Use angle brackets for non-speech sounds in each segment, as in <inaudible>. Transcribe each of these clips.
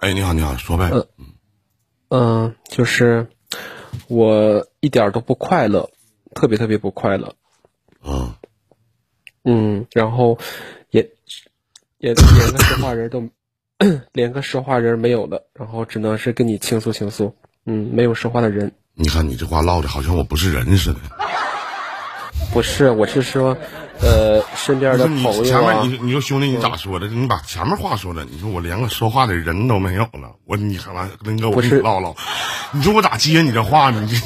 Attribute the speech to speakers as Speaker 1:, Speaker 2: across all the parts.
Speaker 1: 哎，你好，你好，说呗。
Speaker 2: 嗯嗯，就是我一点儿都不快乐，特别特别不快乐。
Speaker 1: 嗯，
Speaker 2: 嗯，然后也也连个说话人都连个说话人没有了，然后只能是跟你倾诉倾诉。嗯，没有说话的人。
Speaker 1: 你看你这话唠的好像我不是人似的。
Speaker 2: 不是，我是说，呃，身边的朋友啊。
Speaker 1: 前面你你说兄弟，你咋说的？你把前面话说的，你说我连个说话的人都没有了，我你看完林哥我跟你唠唠，你说我咋接你这话呢？你这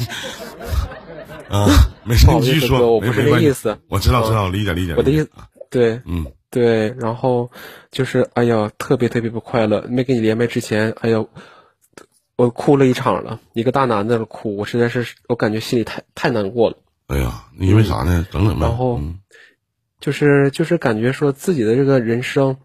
Speaker 1: <laughs> 啊，没事，你继续说，
Speaker 2: 我不是那意思。
Speaker 1: 我知道，知道，理解，理解。
Speaker 2: 我的意思，对，
Speaker 1: 嗯，
Speaker 2: 对，然后就是哎呀，特别特别不快乐。没跟你连麦之前，哎呀，我哭了一场了，一个大男的哭，我实在是，我感觉心里太太难过了。
Speaker 1: 哎呀，因为啥呢？整整
Speaker 2: 吧。然后，就是就是感觉说自己的这个人生，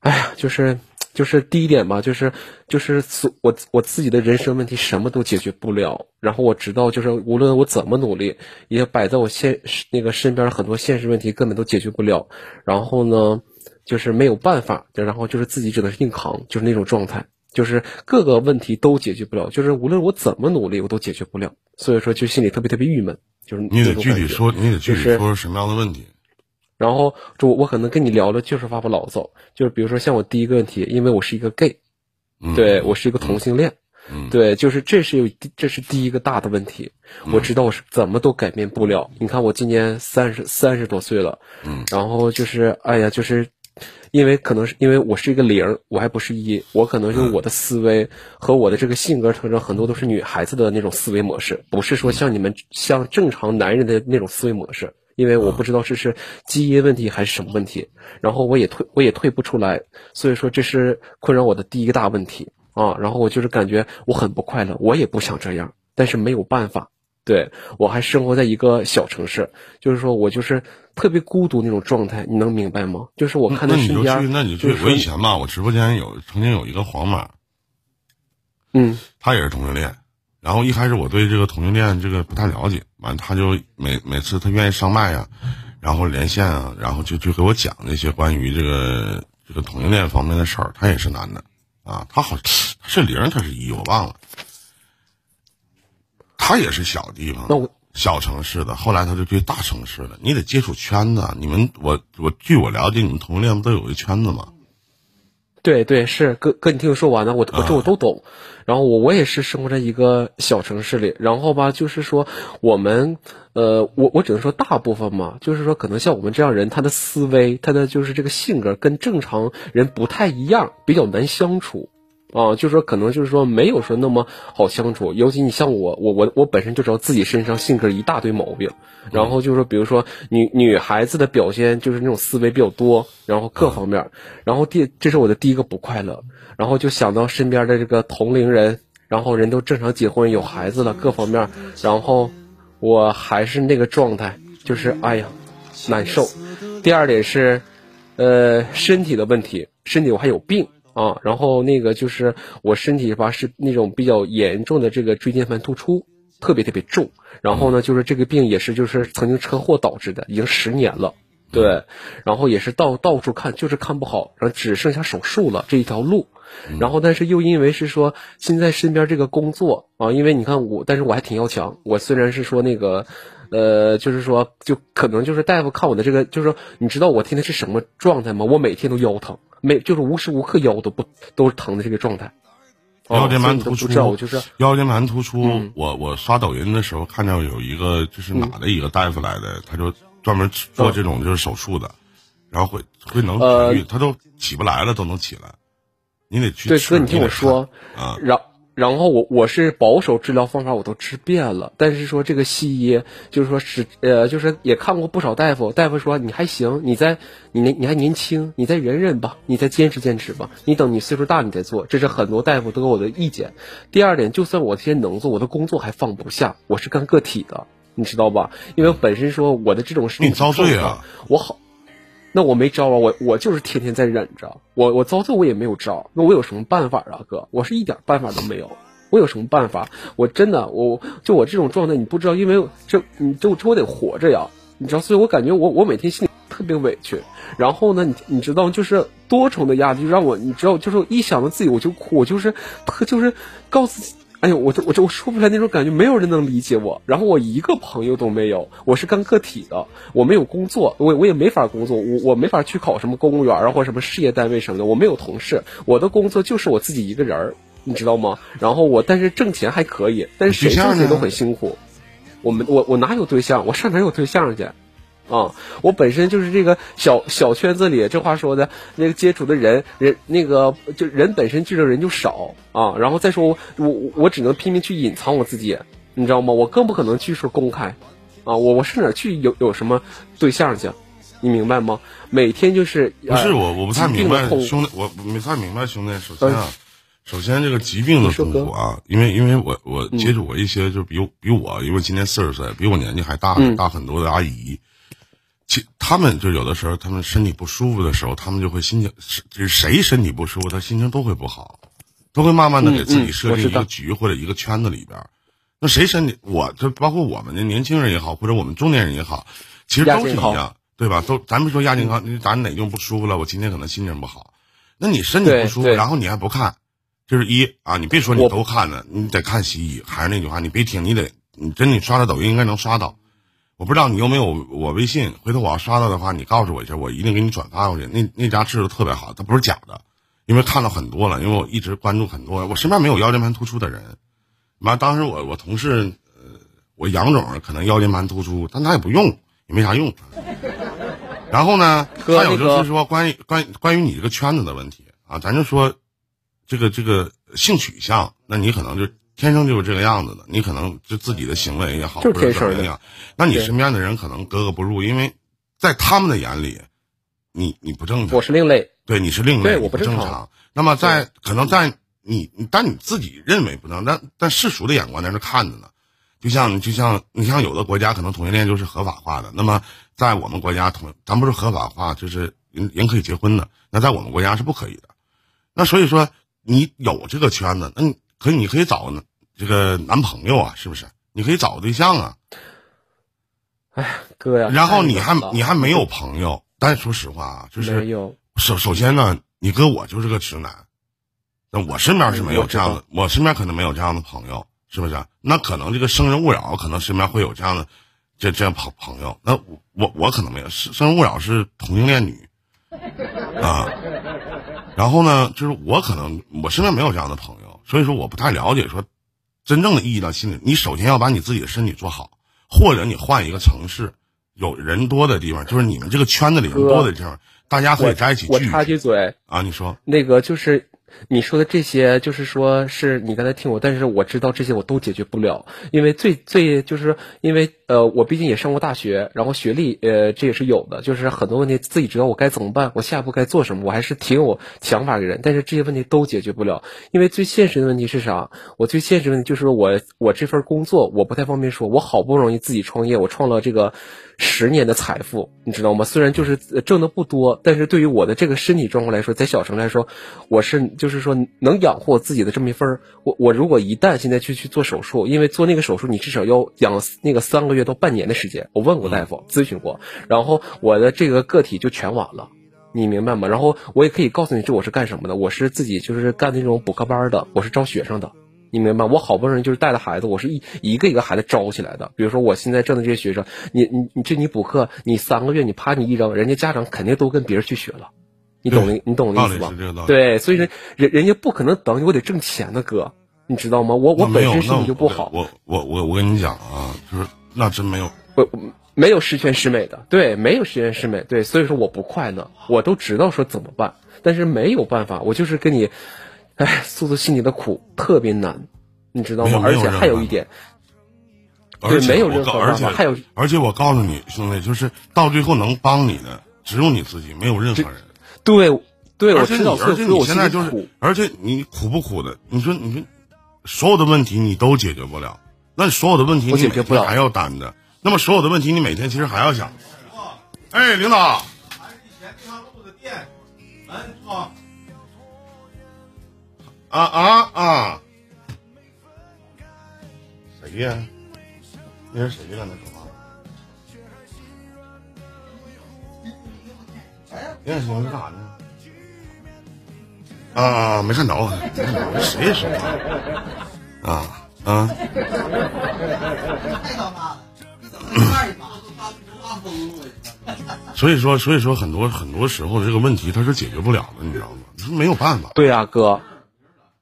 Speaker 2: 哎呀，就是就是第一点吧，就是就是我我自己的人生问题什么都解决不了。然后我知道，就是无论我怎么努力，也摆在我现那个身边很多现实问题根本都解决不了。然后呢，就是没有办法，然后就是自己只能硬扛，就是那种状态，就是各个问题都解决不了，就是无论我怎么努力，我都解决不了。所以说，就心里特别特别郁闷。就是
Speaker 1: 你得具体说，你得具体说说什么样的问题。
Speaker 2: 然后，就我可能跟你聊的就是发发牢骚，就是比如说像我第一个问题，因为我是一个 gay，对我是一个同性恋，对，就是这是有这是第一个大的问题。我知道我是怎么都改变不了。你看我今年三十三十多岁了，然后就是哎呀，就是。因为可能是因为我是一个零，我还不是一，我可能就我的思维和我的这个性格特征，很多都是女孩子的那种思维模式，不是说像你们像正常男人的那种思维模式。因为我不知道这是基因问题还是什么问题，然后我也退我也退不出来，所以说这是困扰我的第一个大问题啊。然后我就是感觉我很不快乐，我也不想这样，但是没有办法。对我还生活在一个小城市，就是说我就是特别孤独那种状态，你能明白吗？就是我看
Speaker 1: 他
Speaker 2: 身边，
Speaker 1: 那你就去。我以前吧，我直播间有曾经有一个黄马，
Speaker 2: 嗯，
Speaker 1: 他也是同性恋。然后一开始我对这个同性恋这个不太了解，完他就每每次他愿意上麦啊，然后连线啊，然后就就给我讲那些关于这个这个同性恋方面的事儿。他也是男的啊，他好他是零，他是一，我忘了。他也是小地方，小城市的。后来他就去大城市了。你得接触圈子。你们，我我据我了解，你们同性恋不都有一圈子吗？
Speaker 2: 对对，是哥哥，你听我说完了，我我这我都懂。然后我我也是生活在一个小城市里。然后吧，就是说我们，呃，我我只能说大部分嘛，就是说可能像我们这样人，他的思维，他的就是这个性格跟正常人不太一样，比较难相处。啊，就是说，可能就是说，没有说那么好相处。尤其你像我，我我我本身就知道自己身上性格一大堆毛病。然后就是说，比如说女女孩子的表现，就是那种思维比较多，然后各方面。然后第，这是我的第一个不快乐。然后就想到身边的这个同龄人，然后人都正常结婚有孩子了，各方面。然后我还是那个状态，就是哎呀，难受。第二点是，呃，身体的问题，身体我还有病。啊，然后那个就是我身体吧是那种比较严重的这个椎间盘突出，特别特别重。然后呢，就是这个病也是就是曾经车祸导致的，已经十年了。对，然后也是到到处看，就是看不好，然后只剩下手术了这一条路。然后但是又因为是说现在身边这个工作啊，因为你看我，但是我还挺要强。我虽然是说那个，呃，就是说就可能就是大夫看我的这个，就是说你知道我天天是什么状态吗？我每天都腰疼。每，就是无时无刻腰都不都是疼的这个状态，
Speaker 1: 腰间盘突出，
Speaker 2: 就是
Speaker 1: 腰间盘突出。我我刷抖音的时候看到有一个就是哪的一个大夫来的，他就专门做这种就是手术的，然后会会能痊愈，他都起不来了都能起来。你得去
Speaker 2: 对哥，你听我说
Speaker 1: 啊，
Speaker 2: 然。然后我我是保守治疗方法我都治遍了，但是说这个西医就是说是呃就是也看过不少大夫，大夫说你还行，你再你你还年轻，你再忍忍吧，你再坚持坚持吧，你等你岁数大你再做，这是很多大夫都给我的意见。第二点，就算我天能做，我的工作还放不下，我是干个体的，你知道吧？因为本身说我的这种事
Speaker 1: 你遭罪啊，
Speaker 2: 我好。那我没招啊，我我就是天天在忍着，我我遭罪我也没有招，那我有什么办法啊，哥？我是一点办法都没有，我有什么办法？我真的，我就我这种状态，你不知道，因为这，你就我得活着呀，你知道，所以我感觉我我每天心里。特别委屈。然后呢，你你知道，就是多重的压力，让我你知道，就是一想到自己我就哭，我就是特就是告诉。哎呦，我这我这我说不出来那种感觉，没有人能理解我。然后我一个朋友都没有，我是干个体的，我没有工作，我我也没法工作，我我没法去考什么公务员啊或什么事业单位什么的，我没有同事，我的工作就是我自己一个人儿，你知道吗？然后我但是挣钱还可以，但是谁挣钱都很辛苦。我们我我哪有对象？我上哪有对象去？啊，我本身就是这个小小圈子里，这话说的，那个接触的人人那个就人本身聚的人就少啊。然后再说我我我只能拼命去隐藏我自己，你知道吗？我更不可能去说公开，啊，我我上哪去有有什么对象去？你明白吗？每天就是
Speaker 1: 不是我我不太明白兄弟，我没太明白兄弟。首先啊，首先这个疾病的痛苦啊，因为因为我我接触过一些就比比我，因为今年四十岁，比我年纪还大大很多的阿姨。其他们就有的时候，他们身体不舒服的时候，他们就会心情，就是谁身体不舒服，他心情都会不好，都会慢慢的给自己设定一个局或者一个圈子里边。那谁身体，我就包括我们的年轻人也好，或者我们中年人也好，其实都是一样，对吧？都咱们说亚健康，咱哪地方不舒服了？我今天可能心情不好，那你身体不舒服，然后你还不看，就是一啊，你别说你都看了，你得看西医。还是那句话，你别听，你得，你真你刷的抖音应该能刷到。我不知道你有没有我微信，回头我要刷到的话，你告诉我一下，我一定给你转发过去。那那家治的特别好，它不是假的，因为看了很多了，因为我一直关注很多，我身边没有腰间盘突出的人。完，当时我我同事，呃，我杨总可能腰间盘突出，但他也不用，也没啥用。然后呢，还有就是说关于关关于你这个圈子的问题啊，咱就说这个这个性取向，那你可能就。天生就是这个样子的，你可能就自己的行为也好，或者怎么样，那你身边的人可能格格不入，因为在他们的眼里，你你不正常，
Speaker 2: 我是另类，
Speaker 1: 对，你是另类，
Speaker 2: 我
Speaker 1: 不正常。那么在可能在你，但你自己认为不能，但但世俗的眼光在那看着呢。就像就像你像有的国家可能同性恋就是合法化的，那么在我们国家同咱不是合法化，就是人人可以结婚的，那在我们国家是不可以的。那所以说你有这个圈子，那你可你可以找呢。这个男朋友啊，是不是？你可以找个对象啊。
Speaker 2: 哎，哥呀。
Speaker 1: 然后你还你还没有朋友，但说实话啊，就是首首先呢，你哥我就是个直男，那我身边是没有这样的，我身边可能没有这样的朋友，是不是？那可能这个生人勿扰，可能身边会有这样的这这样朋朋友。那我我可能没有，生人勿扰是同性恋女 <laughs> 啊。然后呢，就是我可能我身边没有这样的朋友，所以说我不太了解说。真正的意义到心里，你首先要把你自己的身体做好，或者你换一个城市，有人多的地方，就是你们这个圈子里人多的地方，大家可以在一起聚。
Speaker 2: 我插句嘴
Speaker 1: 啊，你说
Speaker 2: 那个就是。你说的这些，就是说是你刚才听我，但是我知道这些我都解决不了，因为最最就是因为呃，我毕竟也上过大学，然后学历呃这也是有的，就是很多问题自己知道我该怎么办，我下一步该做什么，我还是挺有想法的人，但是这些问题都解决不了，因为最现实的问题是啥？我最现实问题就是我我这份工作我不太方便说，我好不容易自己创业，我创了这个。十年的财富，你知道吗？虽然就是挣的不多，但是对于我的这个身体状况来说，在小城来说，我是就是说能养活我自己的这么一份。我我如果一旦现在去去做手术，因为做那个手术你至少要养那个三个月到半年的时间。我问过大夫，咨询过，然后我的这个个体就全完了，你明白吗？然后我也可以告诉你，这我是干什么的？我是自己就是干那种补课班的，我是招学生的。你明白？我好不容易就是带的孩子，我是一一个一个孩子招起来的。比如说我现在挣的这些学生，你你你这你补课，你三个月你啪你一扔，人家家长肯定都跟别人去学了，你懂你懂我意思吧？对，所以人人人家不可能等你，我得挣钱的哥，你知道吗？我我本身身体就不好。
Speaker 1: 我我我我跟你讲啊，就是那真没有，
Speaker 2: 我没有十全十美的，对，没有十全十美，对，所以说我不快乐，我都知道说怎么办，但是没有办法，我就是跟你。哎，诉诉心里的苦特别难，你知道吗？而且还有一点，
Speaker 1: 对，
Speaker 2: 没有任何
Speaker 1: 办
Speaker 2: 法。还有，
Speaker 1: 而且我告诉你，兄弟，就是到最后能帮你的只有你自己，没有任何人。
Speaker 2: 对，对，
Speaker 1: 而且你，而且你现在就
Speaker 2: 是，
Speaker 1: 而且你苦不苦的？你说，你说，所有的问题你都解决不了，那所有的问题你每天还要担着，那么所有的问题你每天其实还要想。哎，领导。啊啊啊！谁呀？那是谁呀？那说话？练习是干啥呢？啊，没看着，谁说话？啊啊！所以说，所以说，很多很多时候这个问题它是解决不了的，你知道吗？是没有办法。
Speaker 2: 对呀，哥，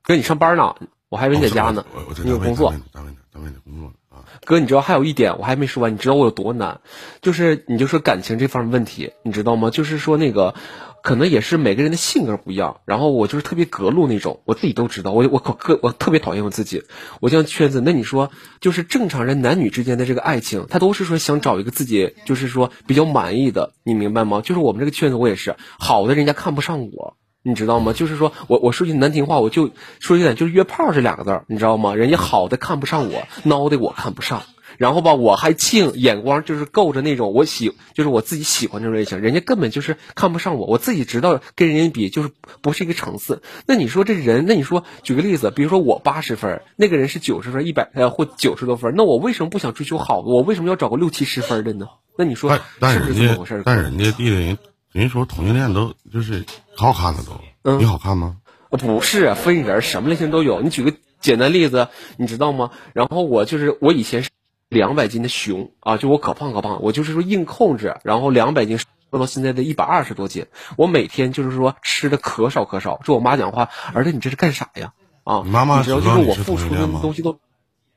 Speaker 2: 哥，你上班呢？我还以为你在家呢。
Speaker 1: 我我在
Speaker 2: 你有工作。
Speaker 1: 单位呢，单位的工作啊。
Speaker 2: 哥，你知道还有一点我还没说完，你知道我有多难？就是你就说感情这方面问题，你知道吗？就是说那个。可能也是每个人的性格不一样，然后我就是特别隔路那种，我自己都知道，我我可我特别讨厌我自己，我这样圈子。那你说，就是正常人男女之间的这个爱情，他都是说想找一个自己就是说比较满意的，你明白吗？就是我们这个圈子，我也是好的，人家看不上我，你知道吗？就是说我我说句难听话，我就说一点，就是约炮这两个字，你知道吗？人家好的看不上我，孬的我看不上。然后吧，我还净眼光就是够着那种我喜，就是我自己喜欢这种类型，人家根本就是看不上我。我自己知道跟人家比就是不是一个层次。那你说这人，那你说举个例子，比如说我八十分，那个人是九十分、一百呃或九十多分，那我为什么不想追求好的？我为什么要找个六七十分的呢？那你说是不是这么回事？
Speaker 1: 但人家弟弟人人说同性恋都就是可好看了都，你好看吗？
Speaker 2: 不是分人，什么类型都有。你举个简单例子，你知道吗？然后我就是我以前是。两百斤的熊啊，就我可胖可胖，我就是说硬控制，然后两百斤瘦到现在的一百二十多斤。我每天就是说吃的可少可少。这我妈讲话，儿子你这是干啥呀？啊，
Speaker 1: 妈妈
Speaker 2: 知道就是我付出的东西都，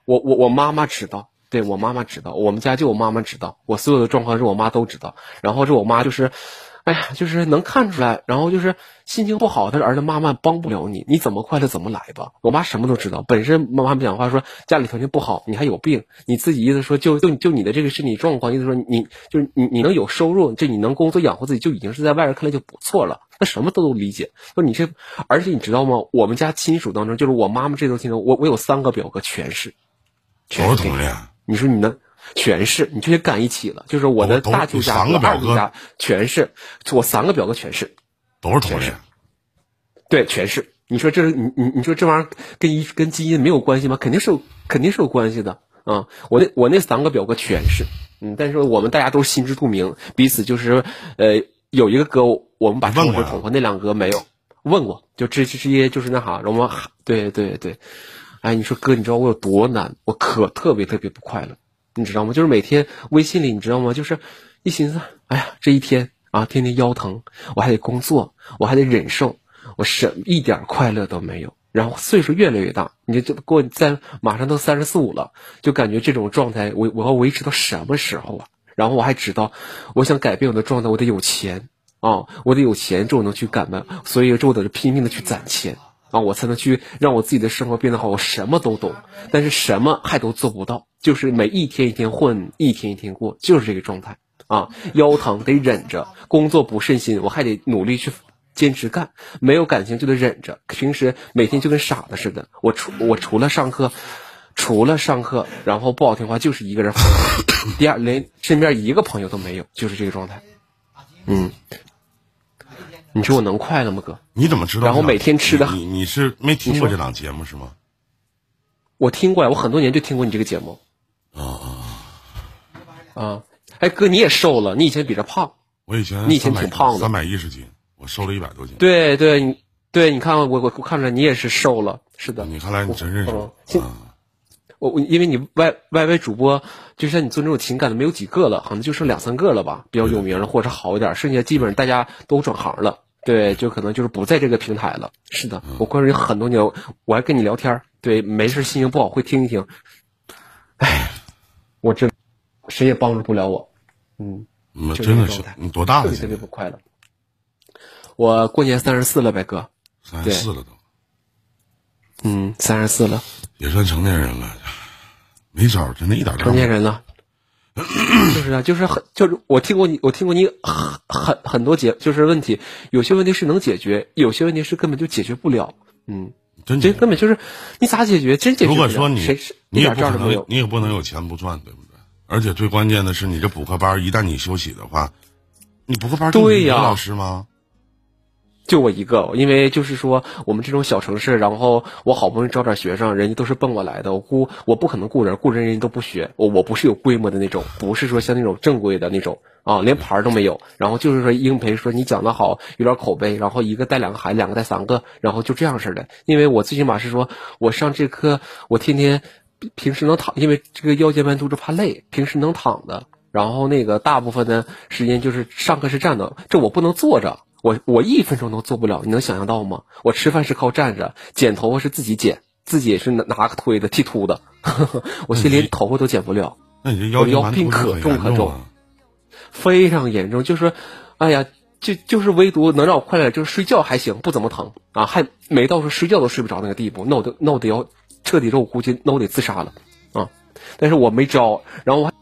Speaker 2: 我我我妈妈知道，对我妈妈知道，我们家就我妈妈知道，我所有的状况是我妈都知道。然后是我妈就是。哎呀，就是能看出来，然后就是心情不好，他的儿子妈妈帮不了你，你怎么快乐怎么来吧。我妈什么都知道，本身妈妈不讲话说家里条件不好，你还有病，你自己意思说就就就你的这个身体状况，意思说你就是你你能有收入，这你能工作养活自己，就已经是在外人看来就不错了。那什么都都理解，说你这，而且你知道吗？我们家亲属当中，就是我妈妈这头亲属，我我有三个表哥全是，全是
Speaker 1: 同龄
Speaker 2: 你说你能？全是，你这些干一起了，就是我的大舅家、二舅家全是，我三个表哥全是，
Speaker 1: 都是同事。
Speaker 2: 对，全是。你说这是你你你说这玩意儿跟一跟基因没有关系吗？肯定是有，肯定是有关系的啊！我那我那三个表哥全是，嗯，但是我们大家都心知肚明，彼此就是呃有一个哥，我们把称呼捅破，那两个没有问过，就这这些就是那啥，我们对对对，哎，你说哥，你知道我有多难？我可特别特别不快乐。你知道吗？就是每天微信里，你知道吗？就是一心思，哎呀，这一天啊，天天腰疼，我还得工作，我还得忍受，我什一点快乐都没有。然后岁数越来越大，你就过在马上都三十四五了，就感觉这种状态，我我要维持到什么时候啊？然后我还知道，我想改变我的状态，我得有钱啊，我得有钱，这我能去改变，所以这我得拼命的去攒钱。啊，我才能去让我自己的生活变得好。我什么都懂，但是什么还都做不到，就是每一天一天混，一天一天过，就是这个状态。啊，腰疼得忍着，工作不顺心，我还得努力去坚持干。没有感情就得忍着，平时每天就跟傻子似的。我除我除了上课，除了上课，然后不好听话就是一个人。<coughs> 第二，连身边一个朋友都没有，就是这个状态。嗯。你说我能快乐吗，哥？
Speaker 1: 你怎么知道？
Speaker 2: 然后每天吃的，
Speaker 1: 你你是没听过这档节目是吗？
Speaker 2: 我听过呀，我很多年就听过你这个节目。
Speaker 1: 啊啊
Speaker 2: 啊！哎，哥，你也瘦了，你以前比这胖。
Speaker 1: 我以前
Speaker 2: 你以前挺胖的，
Speaker 1: 三百一十斤，我瘦了一百多斤。
Speaker 2: 对对，你对，你看我我我看出来你也是瘦了，是的。
Speaker 1: 你看来你真认识我。
Speaker 2: 我我因为你 Y Y Y 主播，就像你做这种情感的没有几个了，可能就剩两三个了吧，比较有名的或者好一点，剩下基本上大家都转行了，对，就可能就是不在这个平台了。是的，我关注你很多年，我还跟你聊天，对，没事心情不好会听一听。哎，我这谁也帮助不了我，嗯，
Speaker 1: 真的是你多大了？
Speaker 2: 特别不快乐。我过年三十四了呗，哥。
Speaker 1: 三十四了都。
Speaker 2: 嗯，三十四了。
Speaker 1: 也算成年人了，没招，真的一点
Speaker 2: 成年人了，<clears throat> 就是啊，就是很，就是我听过你，我听过你很很很多解，就是问题，有些问题是能解决，有些问题是根本就解决不了，嗯，
Speaker 1: 真
Speaker 2: 这根本就是你咋解决？真解决不
Speaker 1: 了。如果说你
Speaker 2: 谁是
Speaker 1: 你也不可能，你也不能有钱不赚，对不对？而且最关键的是，你这补课班一旦你休息的话，你补课班
Speaker 2: 对呀，
Speaker 1: 老师吗？
Speaker 2: 就我一个，因为就是说我们这种小城市，然后我好不容易招点学生，人家都是奔我来的，我雇我不可能雇人，雇人人家都不学，我我不是有规模的那种，不是说像那种正规的那种啊，连牌都没有，然后就是说应培说你讲的好，有点口碑，然后一个带两个孩子，两个带三个，然后就这样式的，因为我最起码是说我上这课，我天天平时能躺，因为这个腰间盘突出怕累，平时能躺的。然后那个大部分的时间就是上课是站的，这我不能坐着，我我一分钟都做不了，你能想象到吗？我吃饭是靠站着，剪头发是自己剪，自己也是拿拿个推的剃秃的，<laughs> 我现在连头发都剪不了。
Speaker 1: 那你这腰
Speaker 2: 腰病可重可重，非常严重。就是，哎呀，就就是唯独能让我快乐，就是睡觉还行，不怎么疼啊，还没到说睡觉都睡不着那个地步，那我得那我得要彻底，说我估计那我得自杀了啊！但是我没招，然后我还。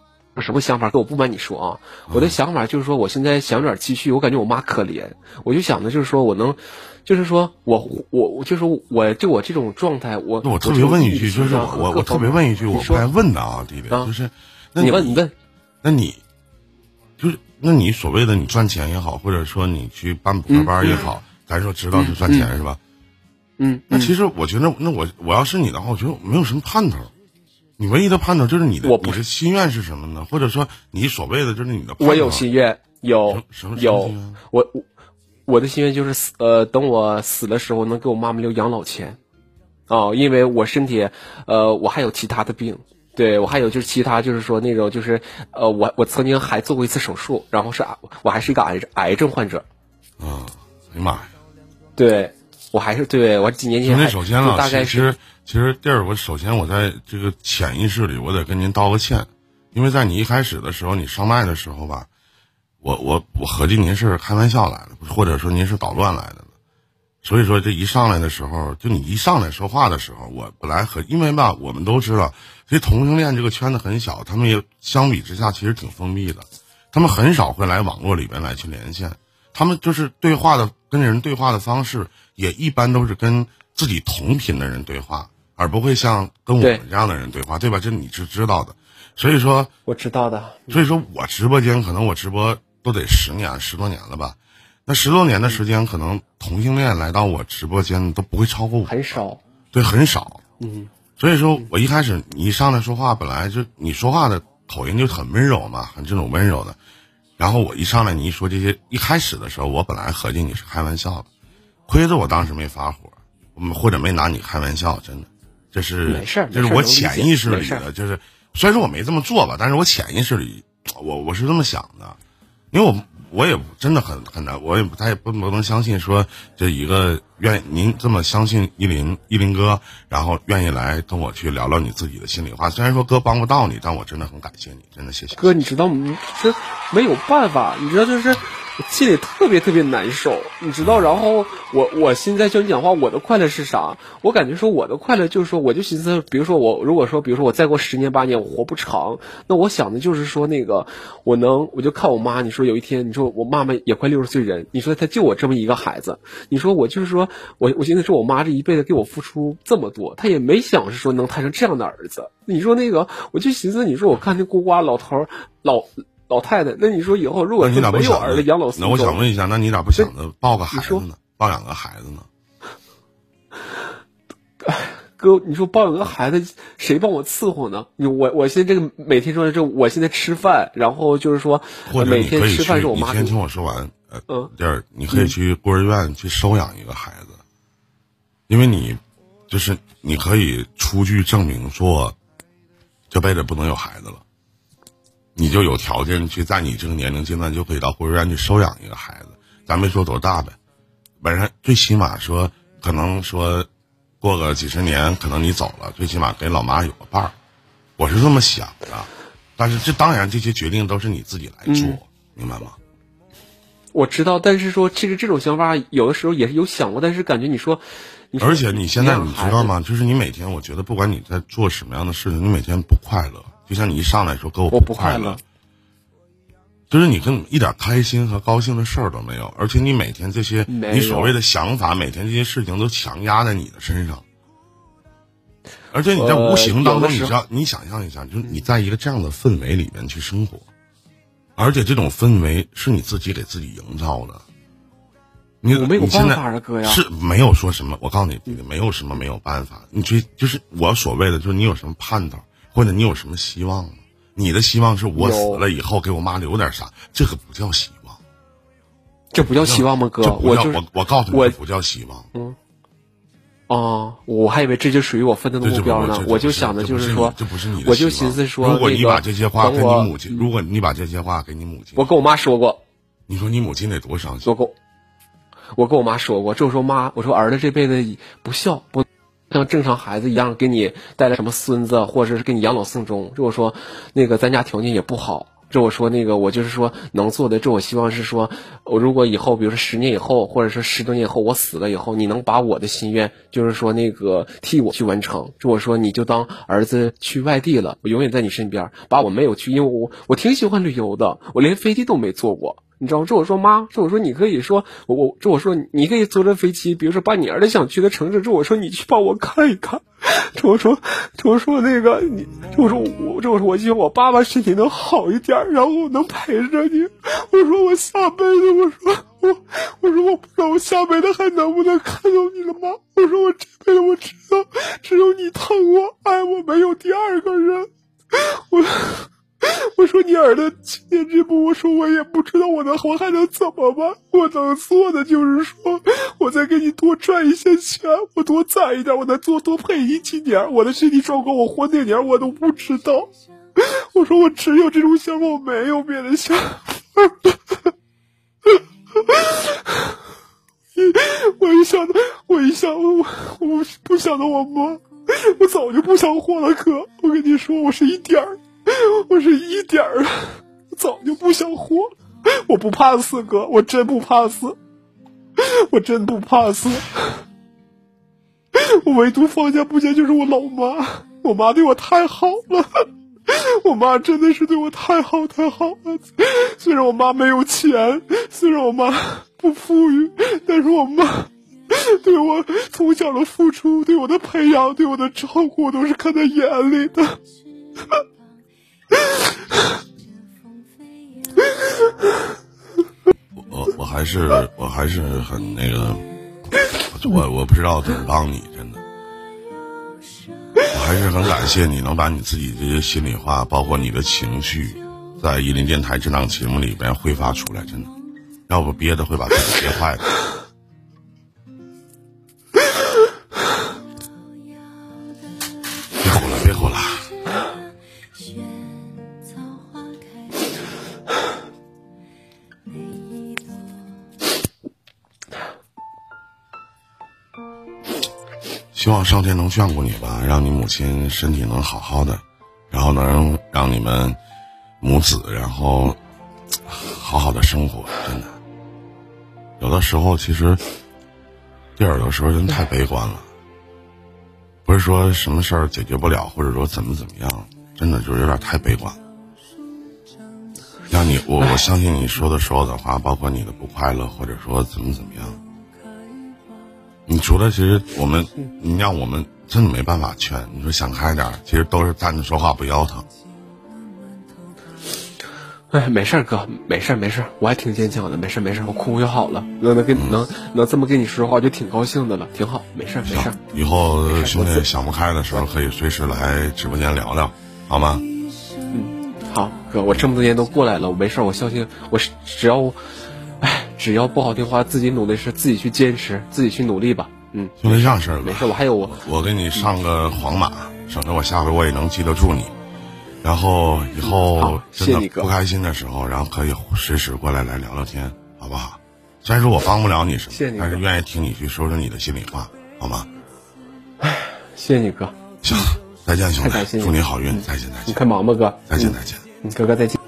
Speaker 2: 什么想法？跟我不瞒你说啊，我的想法就是说，我现在想点积蓄。我感觉我妈可怜，我就想的就是说我能，就是说我我就是我就我这种状态，我那
Speaker 1: 我特别问一句，就是我我我特别问一句，我不该问的啊，弟弟，就是那你
Speaker 2: 问你问，
Speaker 1: 那你就是那你所谓的你赚钱也好，或者说你去办补课班也好，咱说知道是赚钱是吧？
Speaker 2: 嗯，
Speaker 1: 那其实我觉得，那我我要是你的话，我觉得没有什么盼头。你唯一的盼头就是你的，我不是心愿是什么呢？或者说你所谓的就是你的，
Speaker 2: 我有心愿，有
Speaker 1: 什么
Speaker 2: 有我我我的心愿就是死呃，等我死的时候能给我妈妈留养老钱，哦，因为我身体呃我还有其他的病，对我还有就是其他就是说那种就是呃我我曾经还做过一次手术，然后是我还是一个癌癌症患者，
Speaker 1: 啊，哎呀妈呀，
Speaker 2: 对我还是对我几年前
Speaker 1: 那首先啊，
Speaker 2: 大概
Speaker 1: 是。其实弟儿，我首先我在这个潜意识里，我得跟您道个歉，因为在你一开始的时候，你上麦的时候吧，我我我合计您是开玩笑来的，或者说您是捣乱来的，所以说这一上来的时候，就你一上来说话的时候，我本来和因为吧，我们都知道，其实同性恋这个圈子很小，他们也相比之下其实挺封闭的，他们很少会来网络里边来去连线，他们就是对话的跟人对话的方式，也一般都是跟自己同频的人对话。而不会像跟我们这样的人对话，对吧？这你是知道的，所以说
Speaker 2: 我知道的。
Speaker 1: 所以说我直播间可能我直播都得十年十多年了吧？那十多年的时间，可能同性恋来到我直播间都不会超过五，
Speaker 2: 很少，
Speaker 1: 对，很少。
Speaker 2: 嗯，
Speaker 1: 所以说我一开始你一上来说话，本来就你说话的口音就很温柔嘛，很这种温柔的。然后我一上来你一说这些，一开始的时候我本来合计你是开玩笑的，亏得我当时没发火，或者没拿你开玩笑，真的。这是
Speaker 2: 没事
Speaker 1: 这是我潜意识里的，就是虽然说我没这么做吧，但是我潜意识里，我我是这么想的，因为我我也真的很很难，我也不太不不能相信说这一个愿您这么相信依林依林哥，然后愿意来跟我去聊聊你自己的心里话。虽然说哥帮不到你，但我真的很感谢你，真的谢谢
Speaker 2: 哥。你知道吗？这没有办法，你知道就是。心里特别特别难受，你知道？然后我我现在教你讲话，我的快乐是啥？我感觉说我的快乐就是说，我就寻思，比如说我如果说，比如说我再过十年八年，我活不长，那我想的就是说，那个我能，我就看我妈。你说有一天，你说我妈妈也快六十岁人，你说她就我这么一个孩子，你说我就是说我我寻思说我妈这一辈子给我付出这么多，她也没想是说能摊上这样的儿子。你说那个，我就寻思，你说我看那孤寡老头老。老太太，那你说以后如果你咋没有儿子养老，
Speaker 1: 那我想问一下，那你咋不想着抱个孩子呢？抱两个孩子呢？
Speaker 2: 哥，你说抱两个孩子，谁帮我伺候呢？你我我现在这个每天说的这，我现在吃饭，然后就是说，每天吃饭是我妈。
Speaker 1: 你先听我说完。呃，第二，你可以去孤儿院去收养一个孩子，因为你就是你可以出具证明说，这辈子不能有孩子了。你就有条件去在你这个年龄阶段就可以到孤儿院去收养一个孩子，咱没说多大呗，本身最起码说可能说过个几十年，可能你走了，最起码给老妈有个伴儿，我是这么想的。但是这当然这些决定都是你自己来做，明白吗？
Speaker 2: 我知道，但是说其实这种想法有的时候也是有想过，但是感觉你说，
Speaker 1: 而且你现在你知道吗？就是你每天，我觉得不管你在做什么样的事情，你每天不快乐。就像你一上来说跟
Speaker 2: 我
Speaker 1: 不
Speaker 2: 快乐，
Speaker 1: 就是你跟一点开心和高兴的事儿都没有，而且你每天这些你所谓的想法，每天这些事情都强压在你的身上，而且你在无形当中，你知道，你想象一下，就是你在一个这样的氛围里面去生活，而且这种氛围是你自己给自己营造的，你
Speaker 2: 我没有
Speaker 1: 你现在
Speaker 2: 办法啊，哥呀。
Speaker 1: 是没有说什么，我告诉你，没有什么没有办法。你追就是我所谓的，就是你有什么盼头，或者你有什么希望吗？你的希望是我死了以后给我妈留点啥，这个不叫希望，
Speaker 2: 这不叫希望吗，
Speaker 1: 这
Speaker 2: 哥？我就是
Speaker 1: 我我告诉你，
Speaker 2: 我
Speaker 1: 这不叫希望。
Speaker 2: 嗯啊，我还以为这就属于我奋斗的
Speaker 1: 这这
Speaker 2: 目标呢我就想的
Speaker 1: 这不是
Speaker 2: 就是说，
Speaker 1: 这不是你
Speaker 2: 我就寻思说，
Speaker 1: 如果你把这些话跟你母亲，如果你把这些话给你母亲，
Speaker 2: 我跟我妈说过，
Speaker 1: 你说你母亲得多伤心。
Speaker 2: 我跟我我跟我妈说过，这我说妈，我说儿子这辈子不孝，不像正常孩子一样给你带来什么孙子，或者是给你养老送终。这我说那个咱家条件也不好。这我说那个我就是说能做的，这我希望是说，我如果以后比如说十年以后，或者说十多年以后我死了以后，你能把我的心愿，就是说那个替我去完成。这我说你就当儿子去外地了，我永远在你身边，把我没有去，因为我我挺喜欢旅游的，我连飞机都没坐过。你知道吗？这我说妈，这我说你可以说我我这我说你可以坐着飞机，比如说把你儿子想去的城市，这我说你去帮我看一看。这我说这我说那个你这我说我这我说我希望我爸爸身体能好一点，然后我能陪着你。我说我下辈子我说我我说我不知道我下辈子还能不能看到你了吗？我说我这辈子我知道只有你疼我爱我，没有第二个人。我。<laughs> 我说你儿子七年之步，我说我也不知道我能活还能怎么办？我能做的就是说，我再给你多赚一些钱，我多攒一点，我再多多陪你几年。我的身体状况，我活哪年我都不知道。我说我只有这种想法，我没有别的想法。我一想到，我一想，我我不想到我妈，我早就不想活了。哥，我跟你说，我是一点儿。我是一点儿，早就不想活了。我不怕死，哥，我真不怕死，我真不怕死。我唯独放下不下就是我老妈，我妈对我太好了，我妈真的是对我太好太好了。虽然我妈没有钱，虽然我妈不富裕，但是我妈对我从小的付出、对我的培养、对我的照顾，都是看在眼里的。<laughs>
Speaker 1: 我我还是我还是很那个，我我不知道怎么帮你，真的，我还是很感谢你能把你自己这些心里话，包括你的情绪，在伊林电台这档节目里边挥发出来，真的，要不憋的会把自己憋坏的。希望上天能眷顾你吧，让你母亲身体能好好的，然后能让你们母子然后好好的生活。真的，有的时候其实弟儿有时候人太悲观了，不是说什么事儿解决不了，或者说怎么怎么样，真的就有点太悲观了。让你我我相信你说的所有的话，包括你的不快乐，或者说怎么怎么样。你除了其实我们，你让我们真的没办法劝。你说想开点儿，其实都是站着说话不腰疼。
Speaker 2: 哎，没事儿，哥，没事儿，没事儿，我还挺坚强的，没事儿，没事儿，我哭就好了。能能跟能能这么跟你说话，我就挺高兴的了，挺好，没事儿，没事儿。
Speaker 1: 以后兄弟想不开的时候，可以随时来直播间聊聊，好吗？
Speaker 2: 嗯，好，哥，我这么多年都过来了，我没事儿，我相信我只要，哎，只要不好听话，自己努力是自己去坚持，自己去努力吧。嗯，
Speaker 1: 兄弟，这样式儿吧，
Speaker 2: 没事儿，我还有我，
Speaker 1: 我给你上个黄马，省得我下回我也能记得住你。然后以后真的不开心的时候，然后可以随时过来来聊聊天，好不好？虽然说我帮不了你什么，但是愿意听你去说说你的心里话，好吗？
Speaker 2: 谢谢你哥，
Speaker 1: 行，再见，兄弟，祝你好运，再见，再见
Speaker 2: 你
Speaker 1: 见，
Speaker 2: 快忙吧，哥，
Speaker 1: 再见，
Speaker 2: 嗯
Speaker 1: 再见。
Speaker 2: 嗯，哥哥再见。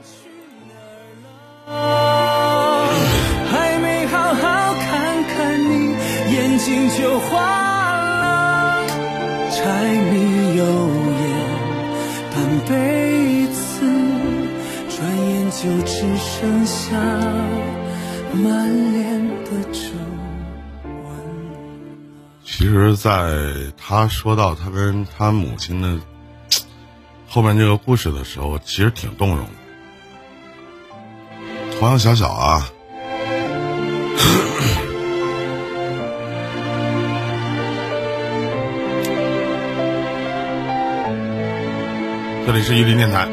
Speaker 3: 他满脸的皱纹。
Speaker 1: 其实在他说到他跟他母亲的后面这个故事的时候其实挺动容的。同样小小啊。<coughs> 这里是一林电台。